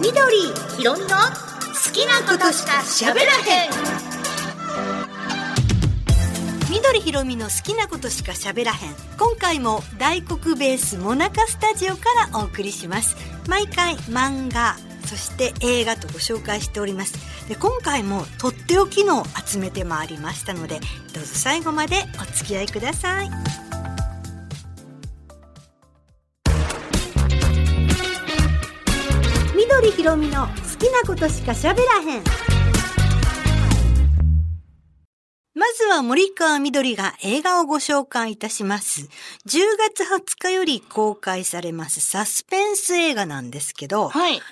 緑ひろみの好きなことしか喋らへん。緑ひろみの好きなことしか喋らへん。今回も大黒ベースモナカスタジオからお送りします。毎回漫画そして映画とご紹介しております。で今回もとっておきのを集めてまいりましたのでどうぞ最後までお付き合いください。緑ひろみの好きなことしか喋らへんまずは森川みどりが映画をご紹介いたします。10月20日より公開されますサスペンス映画なんですけど、はい。原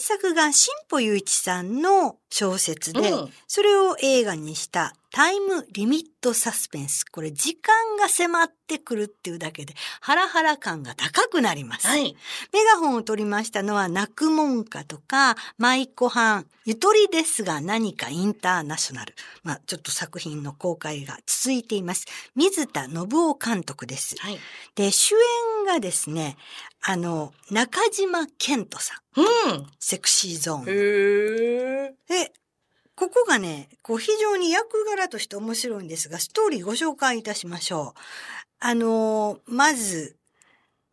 作が新保雄一さんの小説で、うんそれを映画にしたタイムリミットサスペンス。これ時間が迫ってくるっていうだけでハラハラ感が高くなります。はい。メガホンを取りましたのは、泣くもんかとか、舞妓藩、ゆとりですが何かインターナショナル。まあ、ちょっと作品の公開が続いています。水田信夫監督です。はい。で、主演がですね、あの、中島健人さん。うん。セクシーゾーン。へえ。で、ここがね、こう非常に役柄として面白いんですが、ストーリーご紹介いたしましょう。あのーまず、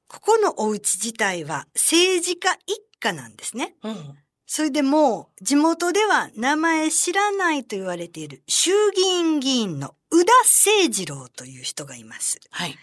ここのお家自体は政治家一家なんですね。うん。それでもう、地元では名前知らないと言われている衆議院議員の宇田誠二郎という人がいます。はい。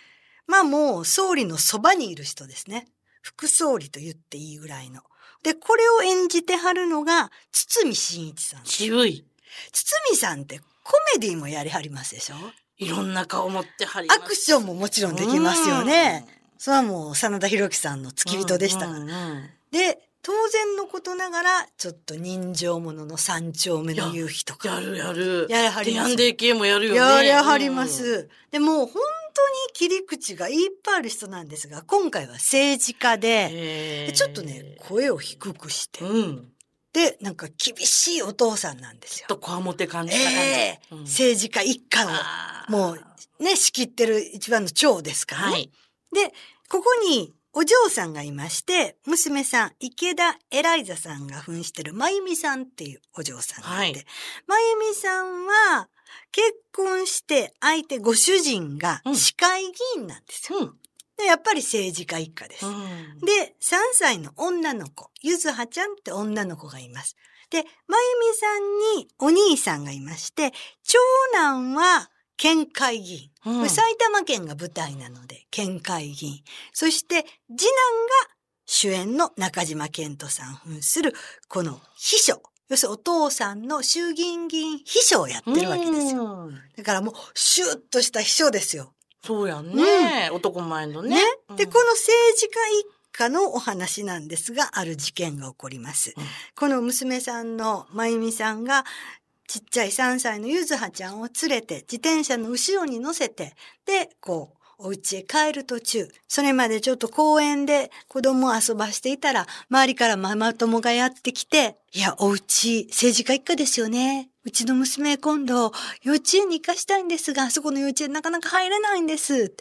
まあもう総理のそばにいる人ですね。副総理と言っていいぐらいの。で、これを演じてはるのが、堤真一さん。渋い。堤さんってコメディもやりはりますでしょ？いろんな顔持ってはります。アクションももちろんできますよね。それはもう真田広樹さんの付き人でしたから。うんうんうんで、当然のことながら、ちょっと人情者の三丁目の夕日とか。やるやる。ややはりますディアンデー系もやるよね。やりはりまうん。す。でもう本当に切り口がいっぱいある人なんですが、今回は政治家で、ちょっとね、声を低くして、うん。で、なんか厳しいお父さんなんですよ。とこわもて感じた感じ。ええうん政治家一家を、もうね、仕切ってる一番の長ですからね。はい。で、ここにお嬢さんがいまして、娘さん、池田エライザさんが扮してるまゆみさんっていうお嬢さんがいて、はいまゆみさんは結婚して相手ご主人がうん市会議員なんですよ。うん。でやっぱり政治家一家です。うんで、3歳の女の子、ゆずはちゃんって女の子がいます。で、まゆみさんにお兄さんがいまして、長男は県会議員。うん埼玉県が舞台なので、県会議員。そして、次男が主演の中島健人さん扮する、この秘書。要するにお父さんの衆議院議員秘書をやってるわけですよ。うんだからもう、シュッとした秘書ですよ。そうやんね。男前のね。うんで、この政治家一家のお話なんですが、ある事件が起こります。うんこの娘さんのまゆみさんが、ちっちゃい3歳のゆずはちゃんを連れて、自転車の後ろに乗せて、で、こう、お家へ帰る途中、それまでちょっと公園で子供を遊ばしていたら、周りからママ友がやってきて、いや、お家、政治家一家ですよね。うちの娘今度、幼稚園に行かしたいんですが、あそこの幼稚園なかなか入れないんです。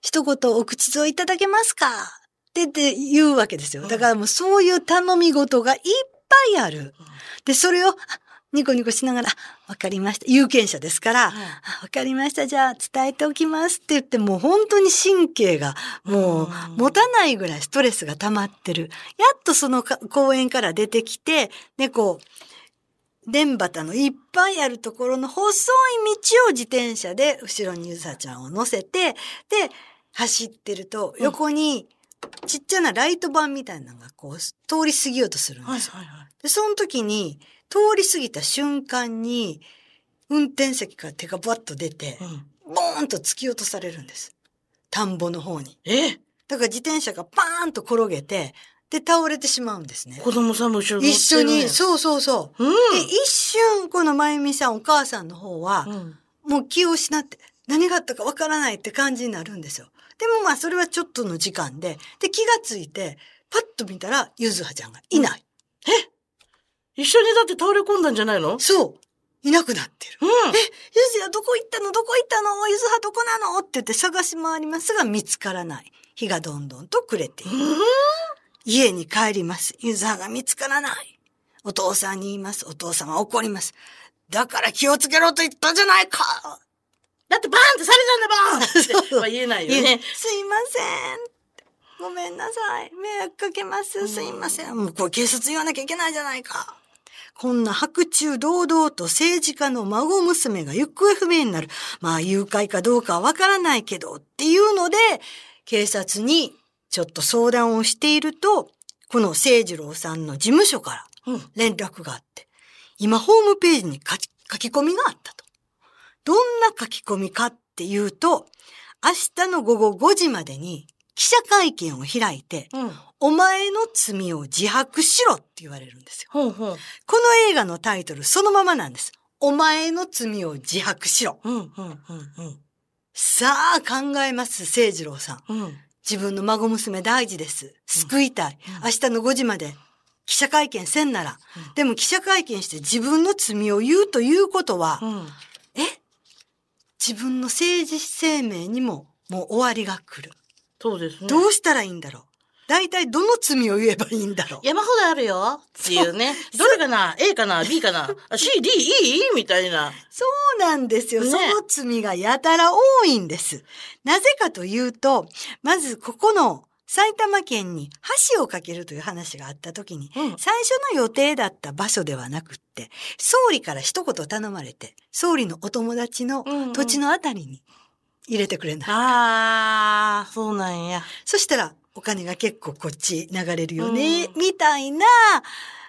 一言お口添えいただけますか？ってって言うわけですよ。だからもうそういう頼み事がいっぱいある。で、それを、ニコニコしながら、あわかりました。有権者ですから、はいあわかりました。じゃあ伝えておきますって言って、もう本当に神経がもううん持たないぐらいストレスが溜まってる。やっとそのか公園から出てきて、で、こう、電端のいっぱいあるところの細い道を自転車で後ろにゆさちゃんを乗せて、で、走ってると横にちっちゃなライト板みたいなのがこう通り過ぎようとするんですよ。はいはいはい。で、その時に通り過ぎた瞬間に運転席から手がバッと出て、うんボーンと突き落とされるんです。田んぼの方に。え？だから自転車がパーンと転げて、で、倒れてしまうんですね。子供さんも後ろ一緒に、う。そうそうそう。うん。で、一瞬、このまゆみさん、お母さんの方は、うんもう気を失って、何があったかわからないって感じになるんですよ。でもまあ、それはちょっとの時間で、で、気がついて、パッと見たら、ゆずはちゃんがいない。一緒にだって倒れ込んだんじゃないの？そう。いなくなってる。うん。え、ゆずやどこ行ったの？どこ行ったの？ゆずはどこなの？って言って探し回りますが見つからない。日がどんどんと暮れている。うん家に帰ります。ゆずはが見つからない。お父さんに言います。お父さんは怒ります。だから気をつけろと言ったじゃないかだってバーンってされたんだバーンっては言えないよね。すいません。ごめんなさい。迷惑かけます。すいません。もうこれ警察言わなきゃいけないじゃないか。こんな白昼堂々と政治家の孫娘が行方不明になる。まあ誘拐かどうかはわからないけどっていうので、警察にちょっと相談をしていると、この聖次郎さんの事務所から。連絡があって、今ホームページに書き書き込みがあったと。どんな書き込みかっていうと、明日の午後5時までに記者会見を開いて、うん。お前の罪を自白しろって言われるんですよ。ほうほう。この映画のタイトルそのままなんです。お前の罪を自白しろ。うん、うん、うん、さあ考えます、聖次郎さん。うん。自分の孫娘大事です。救いたい。うん明日の5時まで記者会見せんなら。うんでも記者会見して自分の罪を言うということは、うん。え？自分の政治生命にももう終わりが来る。そうですね。どうしたらいいんだろう？大体どの罪を言えばいいんだろう？山ほどあるよっていうね。どれかな ?A かな ?B かな？あ ?C、D、E? みたいな。そうなんですよ。ねその罪がやたら多いんです。なぜかというと、まずここの埼玉県に橋を架けるという話があった時に、うん。最初の予定だった場所ではなくって、総理から一言頼まれて、総理のお友達の土地のあたりに入れてくれない。あー、そうなんや。そしたらお金が結構こっち流れるよね、うんみたいな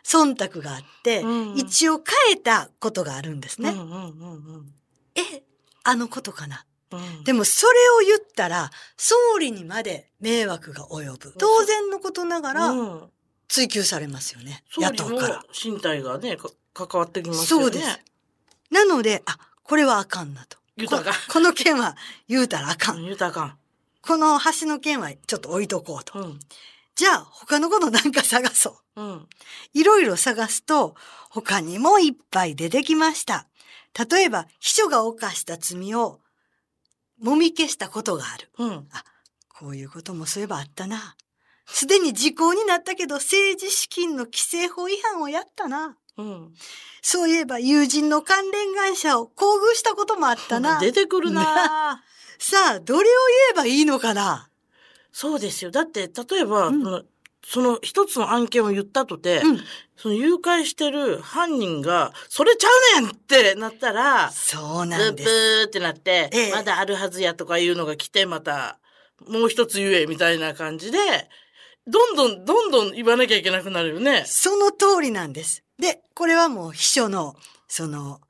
忖度があって、うん一応変えたことがあるんですね。うんうんうんえ、あのことかな。うん。うんでもそれを言ったら、総理にまで迷惑が及ぶ。当然のことながらうん追及されますよね。野党から。身体がね、か関わってきますよね。そうです。なので、あ、これはあかんなと。言うたらあかんこ この件は言うたらあかん。うん。言うたらあかん。この橋の件はちょっと置いとこうと。うん。じゃあ、他のことなんか探そう。うん。いろいろ探すと、他にもいっぱい出てきました。例えば、秘書が犯した罪を、もみ消したことがある。うん。こういうこともそういえばあったな。すでに時効になったけど、政治資金の規正法違反をやったな。うん。そういえば、友人の関連会社を厚遇したこともあったな。出てくるな さあ、どれを言えばいいのかな？そうですよ。だって、例えば、うんその、その一つの案件を言ったとて、うん。その誘拐してる犯人が、それちゃうねんってなったら、そうなんです。ーってなって、ええまだあるはずやとかいうのが来て、また、もう一つ言え、みたいな感じで、どんどん、どんどん言わなきゃいけなくなるよね。その通りなんです。で、これはもう秘書の、その、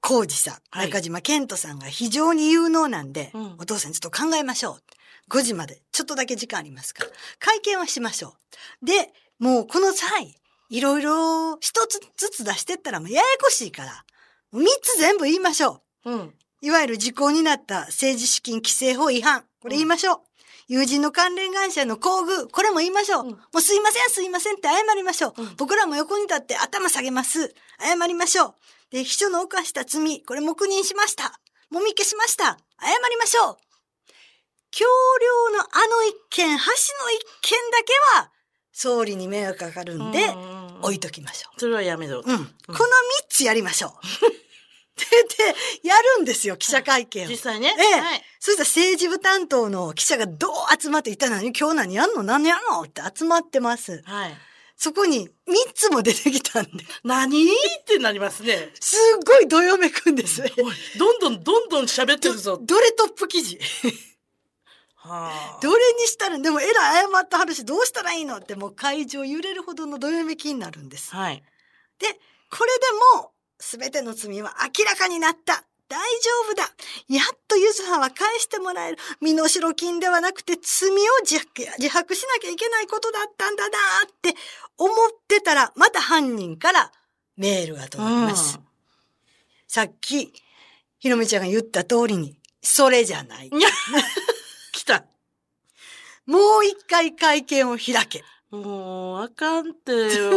浩二さん、はい中島健人さんが非常に有能なんで、うんお父さんちょっと考えましょう。5時までちょっとだけ時間ありますから、会見はしましょう。で、もうこの際、いろいろ一つずつ出してったらもうややこしいから、もう3つ全部言いましょう。うん。いわゆる時効になった政治資金規正法違反。これ言いましょう。友人の関連会社の厚遇。これも言いましょう。うんもうすいません、すいませんって謝りましょう。うん僕らも横に立って頭下げます。謝りましょう。で、秘書の犯した罪、これ黙認しました。もみ消しました。謝りましょう。橋梁のあの一件、橋の一件だけは、総理に迷惑かかるんで、うん置いときましょう。それはやめろ。うん。この三つやりましょう。で、で、やるんですよ、記者会見を。実際ね。ええはい。そしたら政治部担当の記者がどう集まっていったのに、今日何やんの何やんのって集まってます。はい。そこに三つも出てきたんで、何？ってなりますね。すっごいどよめくんです。どんどんどんどん喋ってるぞ。どれトップ記事はあどれにしたら、でもえらい謝ってはるし、どうしたらいいのってもう会場揺れるほどのどよめきになるんです。はい。で、これでも、すべての罪は明らかになった。大丈夫だ。やっとゆずはは返してもらえる。身代金ではなくて罪を自白自白しなきゃいけないことだったんだなって思ってたら、また犯人からメールが届きます。さっき、ひろみちゃんが言った通りに、それじゃない。来た。もう一回会見を開け。もう、あかんって、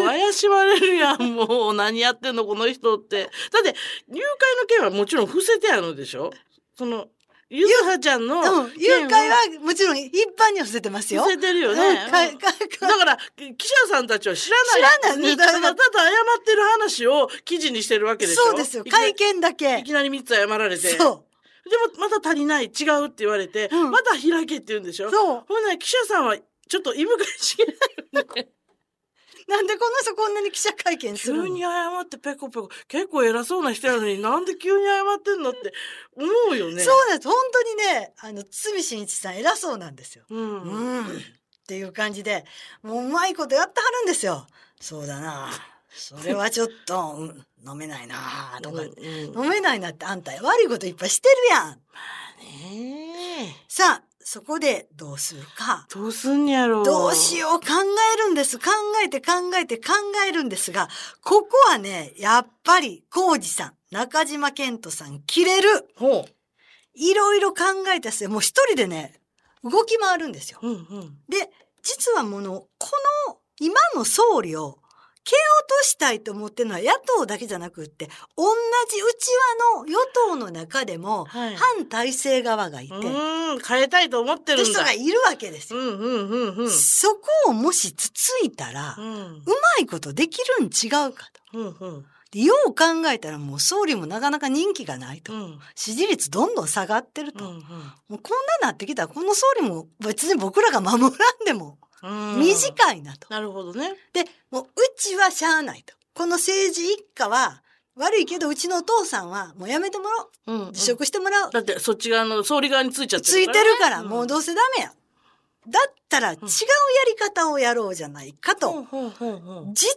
怪しまれるやん、もう、何やってんの、この人って。だって、入会の件はもちろん伏せてあるのでしょ？その、ゆずはちゃんのうん、誘拐はもちろん一般には伏せてますよ。伏せてるよね。うんかうんかだから、記者さんたちは知らない。知らないただただ謝ってる話を記事にしてるわけでしょ？そうですよ。会見だけい。きなり3つ謝られて。そでも、また足りない、違うって言われて、うんまた開けって言うんでしょ？う。そう。ほんなら記者さんは、ちょっといしげない。なんでこの人こんなに記者会見するの？急に謝ってペコペコ、結構偉そうな人やのになんで急に謝ってんのって思うよね。そうです。本当にね、あの、堤真一さん偉そうなんですよ。う。うんん。っていう感じで、もううまいことやってはるんですよ。そうだな。それはちょっと、うん飲めないなとか、うん飲めないなってあんた悪いこといっぱいしてるやん。ねえ。さあ、そこでどうするか。どうすんやろう。どうしよう考えるんです。考えて考えて考えるんですが、ここはね、やっぱり、コウジさん、中島健人さん、切れる。ほいろいろ考えたせもう一人でね、動き回るんですよ。う。うんうん。で、実はもの、この今の総理を蹴落としたいと思ってるのは野党だけじゃなくって、同じ内輪の与党の中でも、はい反体制側がいて、うーん、変えたいと思ってる人がいるわけですよ。うんうんうんうん。そこをもしつついたら、う。うんまいことできるん違うかと。うんうん。でよう考えたらもう総理もなかなか人気がないと。うん。支持率どんどん下がってると。うんもうこんななってきたらこの総理も別に僕らが守らんでもうん。短いなと。なるほどね。で、もううちはしゃあないと。この政治一家は悪いけどうちのお父さんはもうやめてもらおう。うん、うん。辞職してもらおう。だってそっち側の総理側についちゃってついてるからねもうどうせダメや。だったら違うやり方をやろうじゃないかと。ほうほうほうほう実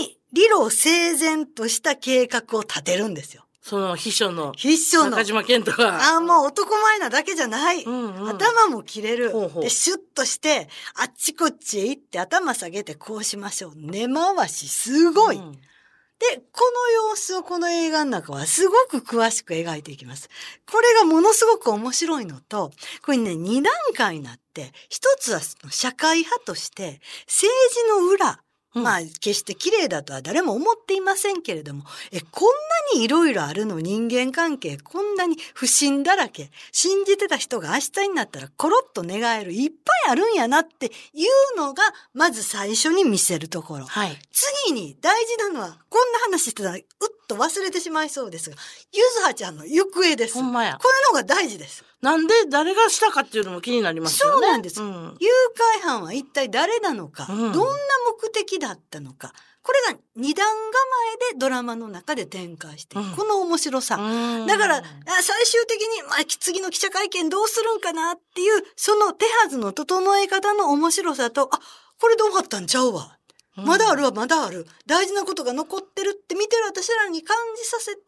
に理路整然とした計画を立てるんですよ。その秘書の必勝の中。島健人が。ああ、もう男前なだけじゃない。うんうん頭も切れる。ほうほうで、シュッとして、あっちこっちへ行って頭下げてこうしましょう。根回しすごい。うんで、この様子をこの映画の中はすごく詳しく描いていきます。これがものすごく面白いのと、これね、二段階になって、一つは社会派として、政治の裏、うんまあ、決して綺麗だとは誰も思っていませんけれども、え、こんなにいろいろあるの人間関係、こんなに不信だらけ、信じてた人が明日になったらコロッと寝返る、いっぱいあるんやなっていうのが、まず最初に見せるところ。はい。次に大事なのは、こんな話してたら、と忘れてしまいそうですが、ゆずはちゃんの行方です。これほんまや。のが大事です。なんで誰がしたかっていうのも気になりますよね。そうなんですうん誘拐犯は一体誰なのか、うんどんな目的だったのか、これが二段構えでドラマの中で展開してうんこの面白さ。うんだから、あ最終的に、まあ、次の記者会見どうするんかなっていう、その手はずの整え方の面白さと、あ、これで終わったんちゃうわ。まだあるわ、まだある。大事なことが残ってるって見てる私らに感じさせて、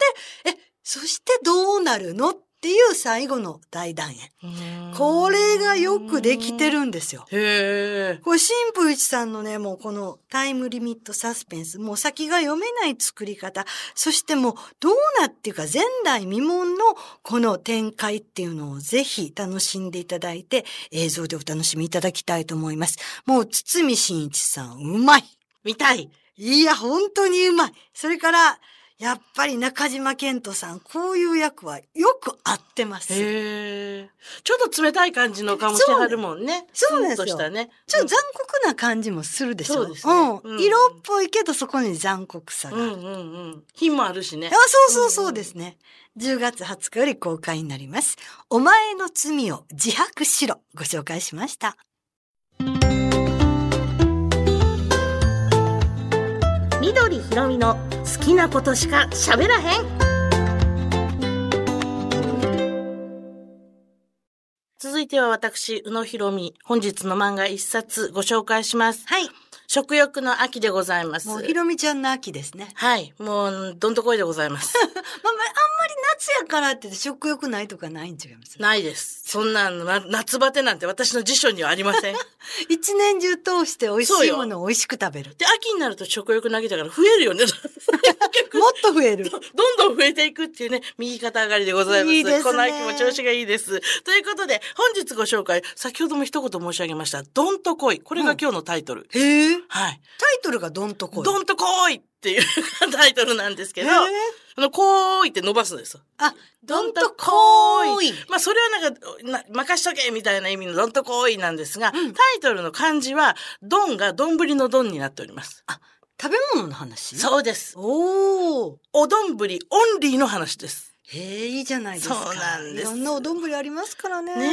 え、そしてどうなるのっていう最後の大団円。うんこれがよくできてるんですよ。へえ。これ、新風一さんのね、もうこのタイムリミットサスペンス、もう先が読めない作り方、そしてもうどうなっていうか前代未聞のこの展開っていうのをぜひ楽しんでいただいて、映像でお楽しみいただきたいと思います。もう堤真一さん、うまい見たい。いや、本当にうまいそれから、やっぱり中島健人さん、こういう役はよく合ってます。へえ。ちょっと冷たい感じの顔してはるもんね。そうなんですよしたね。ちょっと残酷な感じもするでしょ。そうですねうん。うん色っぽいけどそこに残酷さがある。うんうんうん。品もあるしねあ、。そうそうそうですね。10月20日より公開になります。お前の罪を自白しろ。ご紹介しました。ひろみの好きなことしか喋らへん続いては私、宇野博美、本日の漫画一冊ご紹介します。はい。食欲の秋でございます。もうひろみちゃんの秋ですね。はい。もう、どんとこいでございます。まあ、まあ、あんまり夏やからって食欲ないとかないん違います。ないです。そんな、な夏バテなんて私の辞書にはありません。一年中通して美味しいものを美味しく食べる。で、秋になると食欲なきだから増えるよね。もっと増える。どんどん増えていくっていうね、右肩上がりでございます。いいですねこの秋も調子がいいです。ということで、本日ご紹介、先ほども一言申し上げました、どんと来い。これが今日のタイトル。へえ。はい。タイトルがどんとこい。どんと来いっていうタイトルなんですけど、あの、こーいって伸ばすんですよ。あ、どんとこーい。まあ、それはなんか、な任しとけみたいな意味のどんとこーいなんですが、うんタイトルの漢字は、どんがどんぶりのどんになっております。食べ物の話？そうです。おー。おどんぶりオンリーの話です。へえ、いいじゃないですか。そうなんですいろんなお丼ありますからね。ね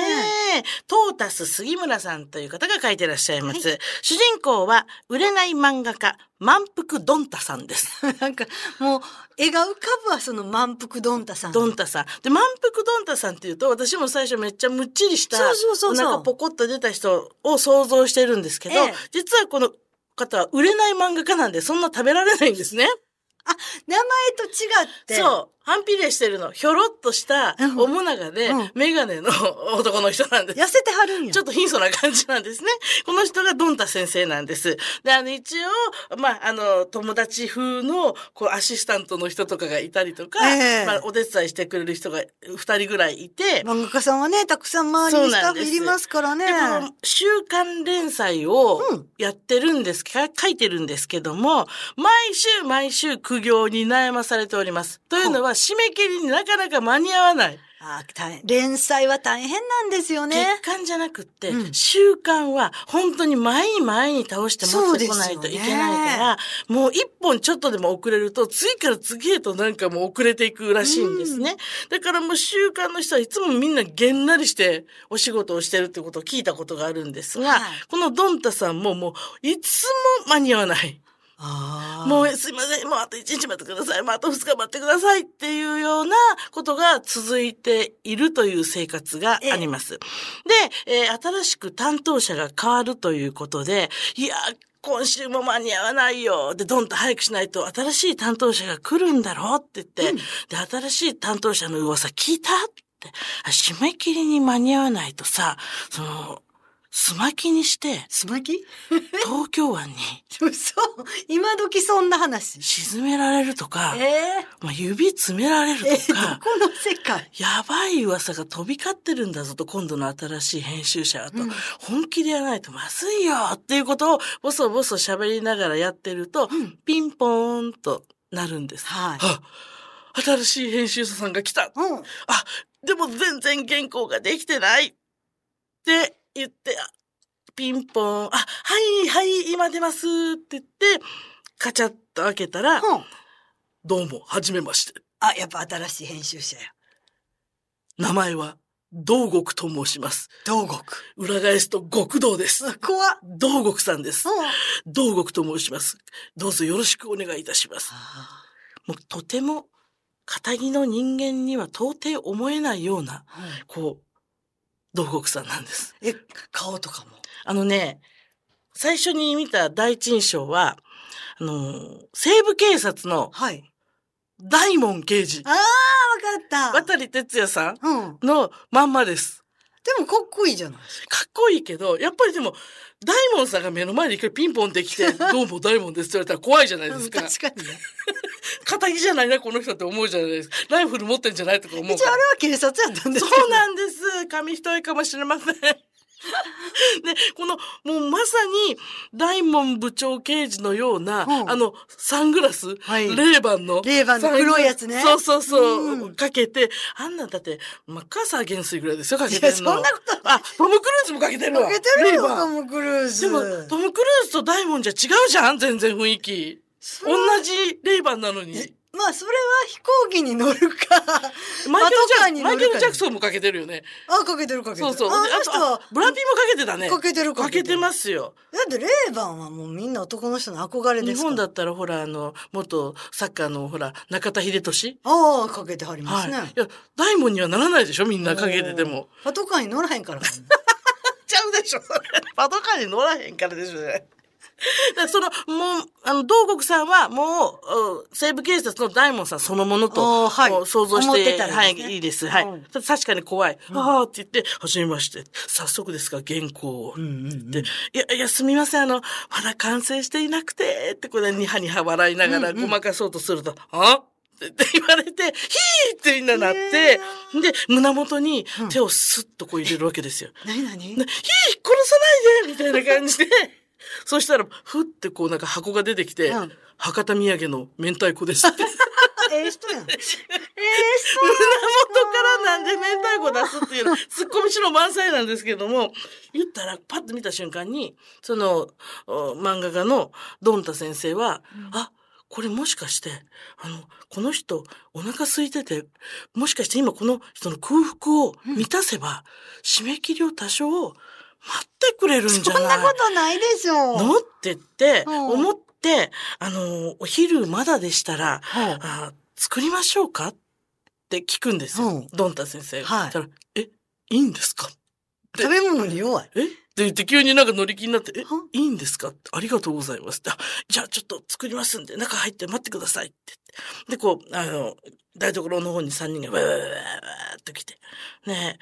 え、トータス杉村さんという方が書いてらっしゃいます。主人公は、売れない漫画家、満腹ドンタさんです。なんか、もう、絵が浮かぶわ、その満腹ドンタさん。ドンタさん。で、満腹ドンタさんっていうと、私も最初めっちゃむっちりした、そうそうそうそうお腹ポコッと出た人を想像してるんですけど、ええ実はこの方は売れない漫画家なんで、そんな食べられないんですね。名前と違って。そう。反比例してるの。ひょろっとしたうん、おもながでうん、メガネの 男の人なんです。痩せてはるんや。ちょっと貧相な感じなんですね。この人がドンタ先生なんです。で、あの、一応、まあ、あの、友達風の、こう、アシスタントの人とかがいたりとか、ええまあ、お手伝いしてくれる人が二人ぐらいいて、漫画家さんはね、たくさん周りにスタッフいりますからね。で、この週刊連載をうんやってるんですか、書いてるんですけども、毎週毎週苦行に悩まされております。というのは、締め切りになかなか間に合わない。あ大変連載は大変なんですよね。月間じゃなくって、うん週間は本当に前に前に倒して持ってこないといけないから、もう一本ちょっとでも遅れると、次から次へとなんかもう遅れていくらしいんですね。だからもう週間の人はいつもみんなげんなりしてお仕事をしてるってことを聞いたことがあるんですが、はいこのドンタさんももういつも間に合わない。もうすいません、もうあと1日待ってください、もうあと2日待ってくださいっていうようなことが続いているという生活があります。で、えー新しく担当者が変わるということで、いや、今週も間に合わないよ。で、どんと早くしないと新しい担当者が来るんだろうって言って、で、新しい担当者の噂聞いたって、あ締め切りに間に合わないとさ、その、すまきにして、すまき？東京湾に 嘘。今時そんな話。沈められるとか、えまあ、指詰められるー、えとどか、この世界？やばい噂が飛び交ってるんだぞと、今度の新しい編集者はと、うん。本気でやらないとまずいよっていうことをボソボソ喋りながらやってると、うん。ピンポーンとなるんです。はい。あ。新しい編集者さんが来た。うん。あ、でも全然原稿ができてないって言って、あピンポーン、あ、はい、はい、今出ますって言って、カチャッと開けたら、うん。どうも、はじめまして。あ、やっぱ新しい編集者や。名前は、道極と申します。道極。裏返すと極道です。怖っ。道極さんです。うん。道極と申します。どうぞよろしくお願いいたします。もうとても、仇の人間には到底思えないような、こう、道極さんなんです。え、顔とかも？あのね、最初に見た第一印象は、あの、西部警察のはい。大門刑事あ、あ、わかった。渡哲也さんうん。のまんまです。でもかっこいいじゃないですか。かっこいいけど、やっぱりでも、大門さんが目の前に一回ピンポンってきて、どうも大門ですって言われたら怖いじゃないですか。確かにね。仇じゃないな、この人って思うじゃないですか。ライフル持ってんじゃないとか思う一応あ。れは警察やったんです。そうなんです。紙一重かもしれません。で、この、もうまさに、大門部長刑事のような、うんあの、サングラス、はいレーバンの。レーバンの黒いやつねそうそうそう、うんかけて、あんなんだって、マッカーサー元帥ぐらいですよ、かけてるの。そんなことあ、トム・クルーズもかけてるわ。かけてるよ、トム・クルーズ。でも、トム・クルーズと大門じゃ違うじゃん全然雰囲気。同じレイバンなのに。まあ、それは飛行機に乗るか。マイケルジャパトカーに乗るかマイケル・ジャクソンもかけてるよね。あ、かけてるかけてる。そうそう。あであの人は、ブラピもかけてたね。かけてるかけてるかけてますよ。だってレーバンはもうみんな男の人の憧れです。日本だったらほら、あの、元サッカーのほら、中田秀俊ああ、かけてはりまはい。すね。いや、大門にはならないでしょみんなかけてても。パトカーに乗らへんから。ちゃうでしょ。パトカーに乗らへんからでしょね。でその、もう、あの、道国さんはもう、うん西部警察の大門さんそのものと、はい。想像して、てたらはい、いいです。はい。うん。確かに怖い。ああって言って、はじめまして。早速ですが、原稿を。うんうんうん。で、いや、いや、すみません、あの、まだ完成していなくて、ってこれ、ニハニハ笑いながらうんうん。ごまかそうとすると、あっ？て言われて、ヒーってみんななって、で、胸元に手をスッとこう入れるわけですよ。何何？でヒー殺さないで！みたいな感じで、そしたら、ふってこうなんか箱が出てきて、うん。博多土産の明太子ですって。ええ人やん。ええ胸元からなんで明太子出すっていうの、ツッコミしろ満載なんですけども、言ったらパッと見た瞬間に、その、お漫画家のドンタ先生は、あ、これもしかして、あの、この人お腹空いてて、もしかして今この人の空腹を満たせば、締め切りを多少待ってくれるんじゃない？そんなことないでしょう。のって言って、うん思って、あの、お昼まだでしたら、あ作りましょうか？って聞くんですよ。うんドンタ先生が。はいえ、いいんですか？食べ物に弱い。え？って言って急になんか乗り気になって、え？はいいんですか？ありがとうございますって。あじゃあちょっと作りますんで、中入って待ってくださいって。で、こう、あの、台所の方に3人がわーわーわーっと来て。ね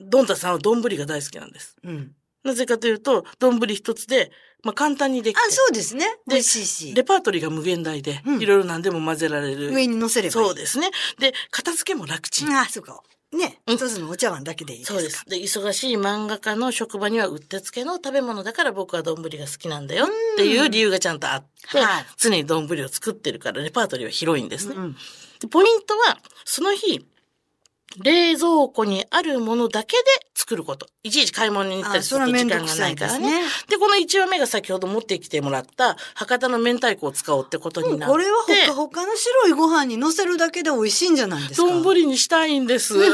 え、ドンタさんは丼が大好きなんです。うん。なぜかというと、丼一つで、まあ簡単にできて。あ、そうですね。で美味しいし。レパートリーが無限大で、うんいろいろ何でも混ぜられる。上に乗せれば。そうですね。で、片付けも楽ちん。あ、そうか。ね、うん一つのお茶碗だけでいいですか。そうです。で、忙しい漫画家の職場にはうってつけの食べ物だから僕は丼が好きなんだよっていう理由がちゃんとあって、はい常に丼を作ってるからレパートリーは広いんですね。うんでポイントは、その日、冷蔵庫にあるものだけで作ること。いちいち買い物に行ったあ、りすると時間がないからね。ね。で、この1話目が先ほど持ってきてもらった博多の明太子を使おうってことになって。これはほかほかの白いご飯に乗せるだけで美味しいんじゃないですか？丼にしたいんです。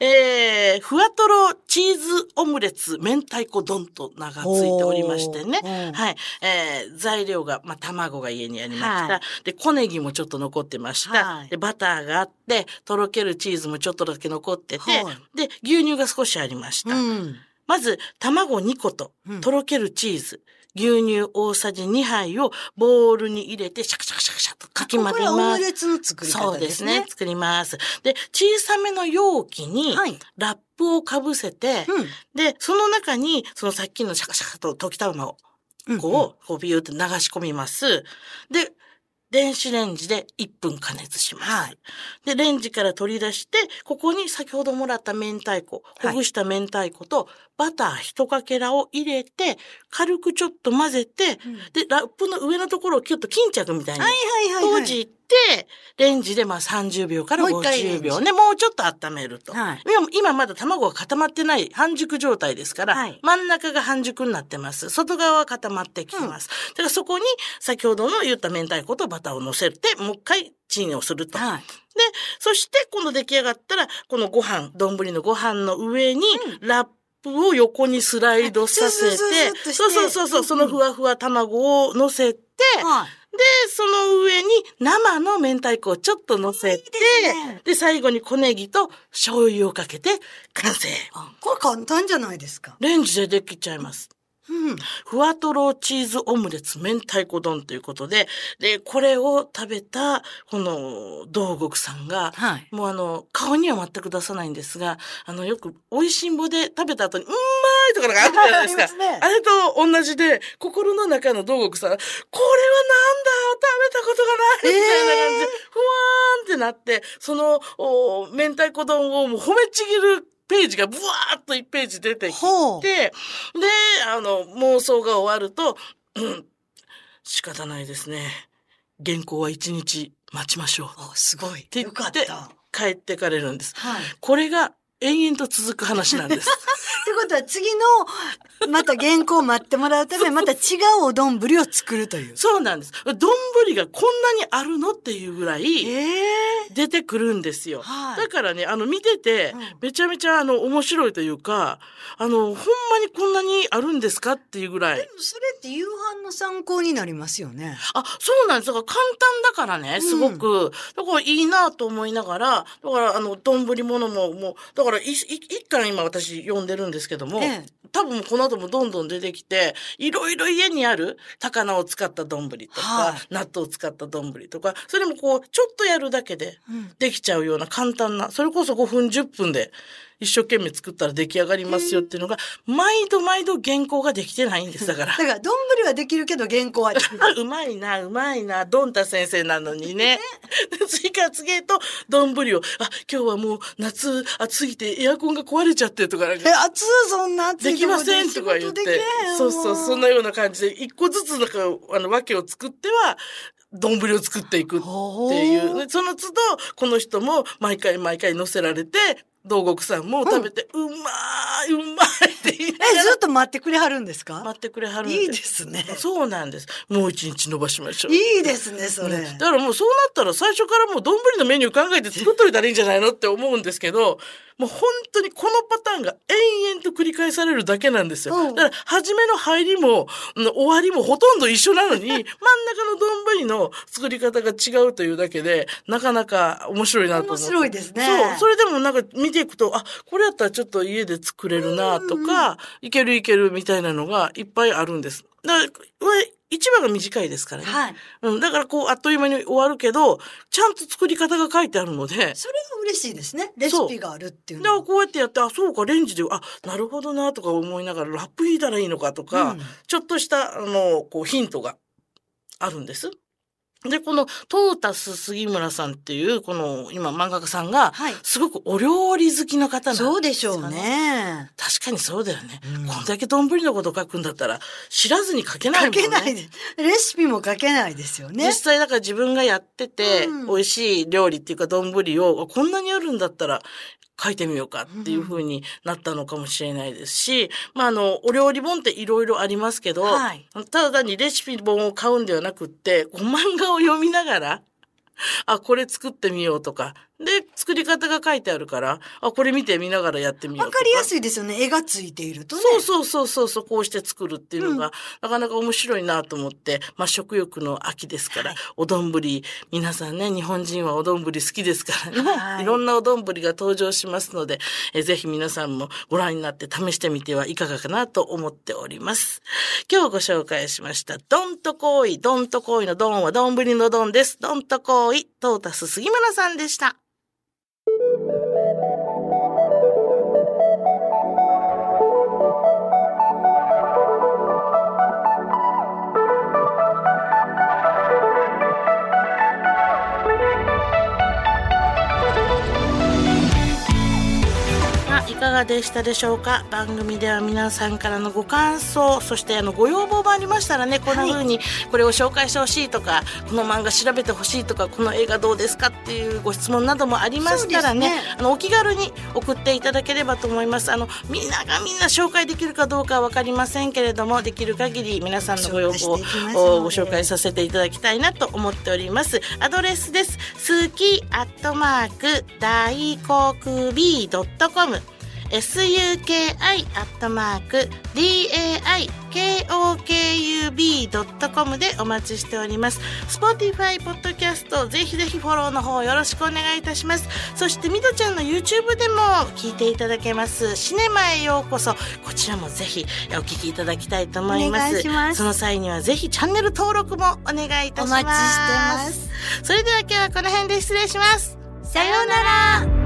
えー、ふわとろチーズオムレツ明太子丼と名がついておりましてね。はい。えー、材料が、まあ、卵が家にありました。はいで、小ネギもちょっと残ってました。はいで、バターがあって、とろけるチーズもちょっとだけ残ってて、はいで、牛乳が少しありました。うん。まず、卵2個とうん、とろけるチーズ、牛乳大さじ2杯をボウルに入れて、シャクシャクシャクシャクとかき混ぜこれはオます。ムレツの作りそ方うでねですすね。。作ります。で、小さめの容器に、はい。ラップをかぶせて、うん。で、その中に、そのさっきのシャカシャカと溶き卵こう、こうビューって流し込みます。で、電子レンジで1分加熱します。はいで、レンジから取り出して、ここに先ほどもらった明太子、はいほぐした明太子と、バター一かけらを入れて、軽くちょっと混ぜて、うんで、ラップの上のところをキュッと巾着みたいにはいはいはいはい。閉じて、レンジでまあ30秒からもう一回レン50ジ秒ね、もうちょっと温めると。はい今今まだ卵が固まってない半熟状態ですから、はい真ん中が半熟になってます。外側は固まってきます。だからそこに先ほどの言った明太子とバターを乗せて、もう一回チンをすると。はい。で、そして今度出来上がったら、このご飯、丼のご飯の上に、ラップを横にスライドさせてそうそうそうそう、そのふわふわ卵を乗せて、はい。で、その上に生の明太子をちょっと乗せて、いいですねで、最後に小ネギと醤油をかけて完成。あこれ簡単じゃないですか。レンジでできちゃいます。うん。ふわとろチーズオムレツ明太子丼ということで、で、これを食べた、この、道国さんが、はい。もうあの、顔には全く出さないんですが、あの、よく、美味しんぼで食べた後に、うーまいとかなんかあるじゃないですか。ねあれと同じで、心の中の道国さん、これはなんだ食べたことがないみたいな感じで、ふわーんってなって、その、お明太子丼をもう褒めちぎるページがブワーっと1ページ出てき。て、で、あの、妄想が終わると、うん、仕方ないですね。原稿は1日待ちましょう。あ、すごい。てよかった。帰ってかれるんです。はい。これが延々と続く話なんです。ってことは次の、また原稿を待ってもらうために、また違うお丼を作るという。そうなんです。丼がこんなにあるのっていうぐらいええ出てくるんですよ。はいだからね、あの見ててうん、めちゃめちゃあの面白いというか、あの、ほんまにこんなにあるんですかっていうぐらい。それって夕飯の参考になりますよね。あ、そうなんです。だから簡単だからね、すごく。だからいいなと思いながら、だからあの、丼物ももう、だからいい一巻今私読んでるんですけども、ええ。多分この後もどんどん出てきて、いろいろ家にある高菜を使った丼とか、はい納豆を使った丼とか、それもこう、ちょっとやるだけでうん。できちゃうような簡単な、それこそ5分10分で一生懸命作ったら出来上がりますよっていうのが、毎度毎度原稿ができてないんです。だから だ。から、丼はできるけど原稿は。うまいな、うまいな、ドンタ先生なのにね。次から次へと、丼を、あ、今日はもう夏暑すぎてエアコンが壊れちゃってとかなんかえ、暑いそんな暑いできませんとか言って、そうそう、そんなような感じで、一個ずつなんか、あの、わけを作っては、丼を作っていくっていう。でその都度、この人も毎回毎回乗せられて、道国さんも食べて、うまーい、うまいって言いながえ、らずっと待ってくれはるんですか？待ってくれはるんです。いいですね。そうなんです。もう一日伸ばしましょう。いいですね、それ。だからもうそうなったら最初からもう丼のメニュー考えて作っといたらいいんじゃないのって思うんですけど、もう本当にこのパターンが延々と繰り返されるだけなんですよ。うんだから初めの入りも、うん終わりもほとんど一緒なのに、真ん中の丼の作り方が違うというだけで、なかなか面白いなと思って。面白いですねそう。それでもなんか見ていくと、あ、これやったらちょっと家で作れるなとか、いけるいけるみたいなのがいっぱいあるんです。だから、市場が短いですからね。はい。うん、だからこう、あっという間に終わるけど、ちゃんと作り方が書いてあるので、それが嬉しいですね。レシピがあるっていうだから。こうやってやって、あ、そうか、レンジで、あ、なるほどな、とか思いながら、ラップ引いたらいいのかとか、うんちょっとした、あの、こう、ヒントがあるんです。で、この、トータス杉村さんっていう、この、今、漫画家さんが、はいすごくお料理好きの方なんですよそうでしょう。ね。確かにそうだよね。うんこんだけ丼のこと書くんだったら、知らずに書けないもんね。書けないで。レシピも書けないですよね実。際だから自分がやってて、うん美味しい料理っていうか丼をこんなにあるんだったら書いてみようかっていう風になったのかもしれないですし、まああの、お料理本っていろいろありますけど、はいただ単にレシピ本を買うんではなくって、漫画を読みながら、あ、これ作ってみようとか。で、作り方が書いてあるから、あ、これ見てみながらやってみようとか。わかりやすいですよね。絵がついているとね。そうそうそうそうそう、こうして作るっていうのが、なかなか面白いなと思って、まあ食欲の秋ですから、お丼、皆さんね、日本人はお丼好きですからね、はいい、ろんなお丼が登場しますので、えぜひ皆さんもご覧になって試してみてはいかがかなと思っております。今日ご紹介しました、どんとこい、どんとこいのどんは丼のどんです。どんとこい、トータス杉村さんでした。でしたでしょうか？番組では皆さんからのご感想そしてあのご要望もありましたらねこんな風にこれを紹介してほしいとか、この漫画調べてほしいとかこの映画どうですかっていうご質問などもありましたらねね。あのお気軽に送っていただければと思います。あのみんながみんな紹介できるかどうかは分かりませんけれどもできる限り皆さんのご要望をご紹介させていただきたいなと思っております。アドレスです。好きアットマーク大国 B.com suki アットマーク daikokub.com でお待ちしております。Spotify ポッドキャストぜひぜひフォローの方よろしくお願いいたします。そしてみどちゃんの YouTube でも聞いていただけます。シネマへようこそ。こちらもぜひお聞きいただきたいと思います。ますその際にはぜひチャンネル登録もお願いいたします。お待ちしてます。それでは今日はこの辺で失礼します。さようなら。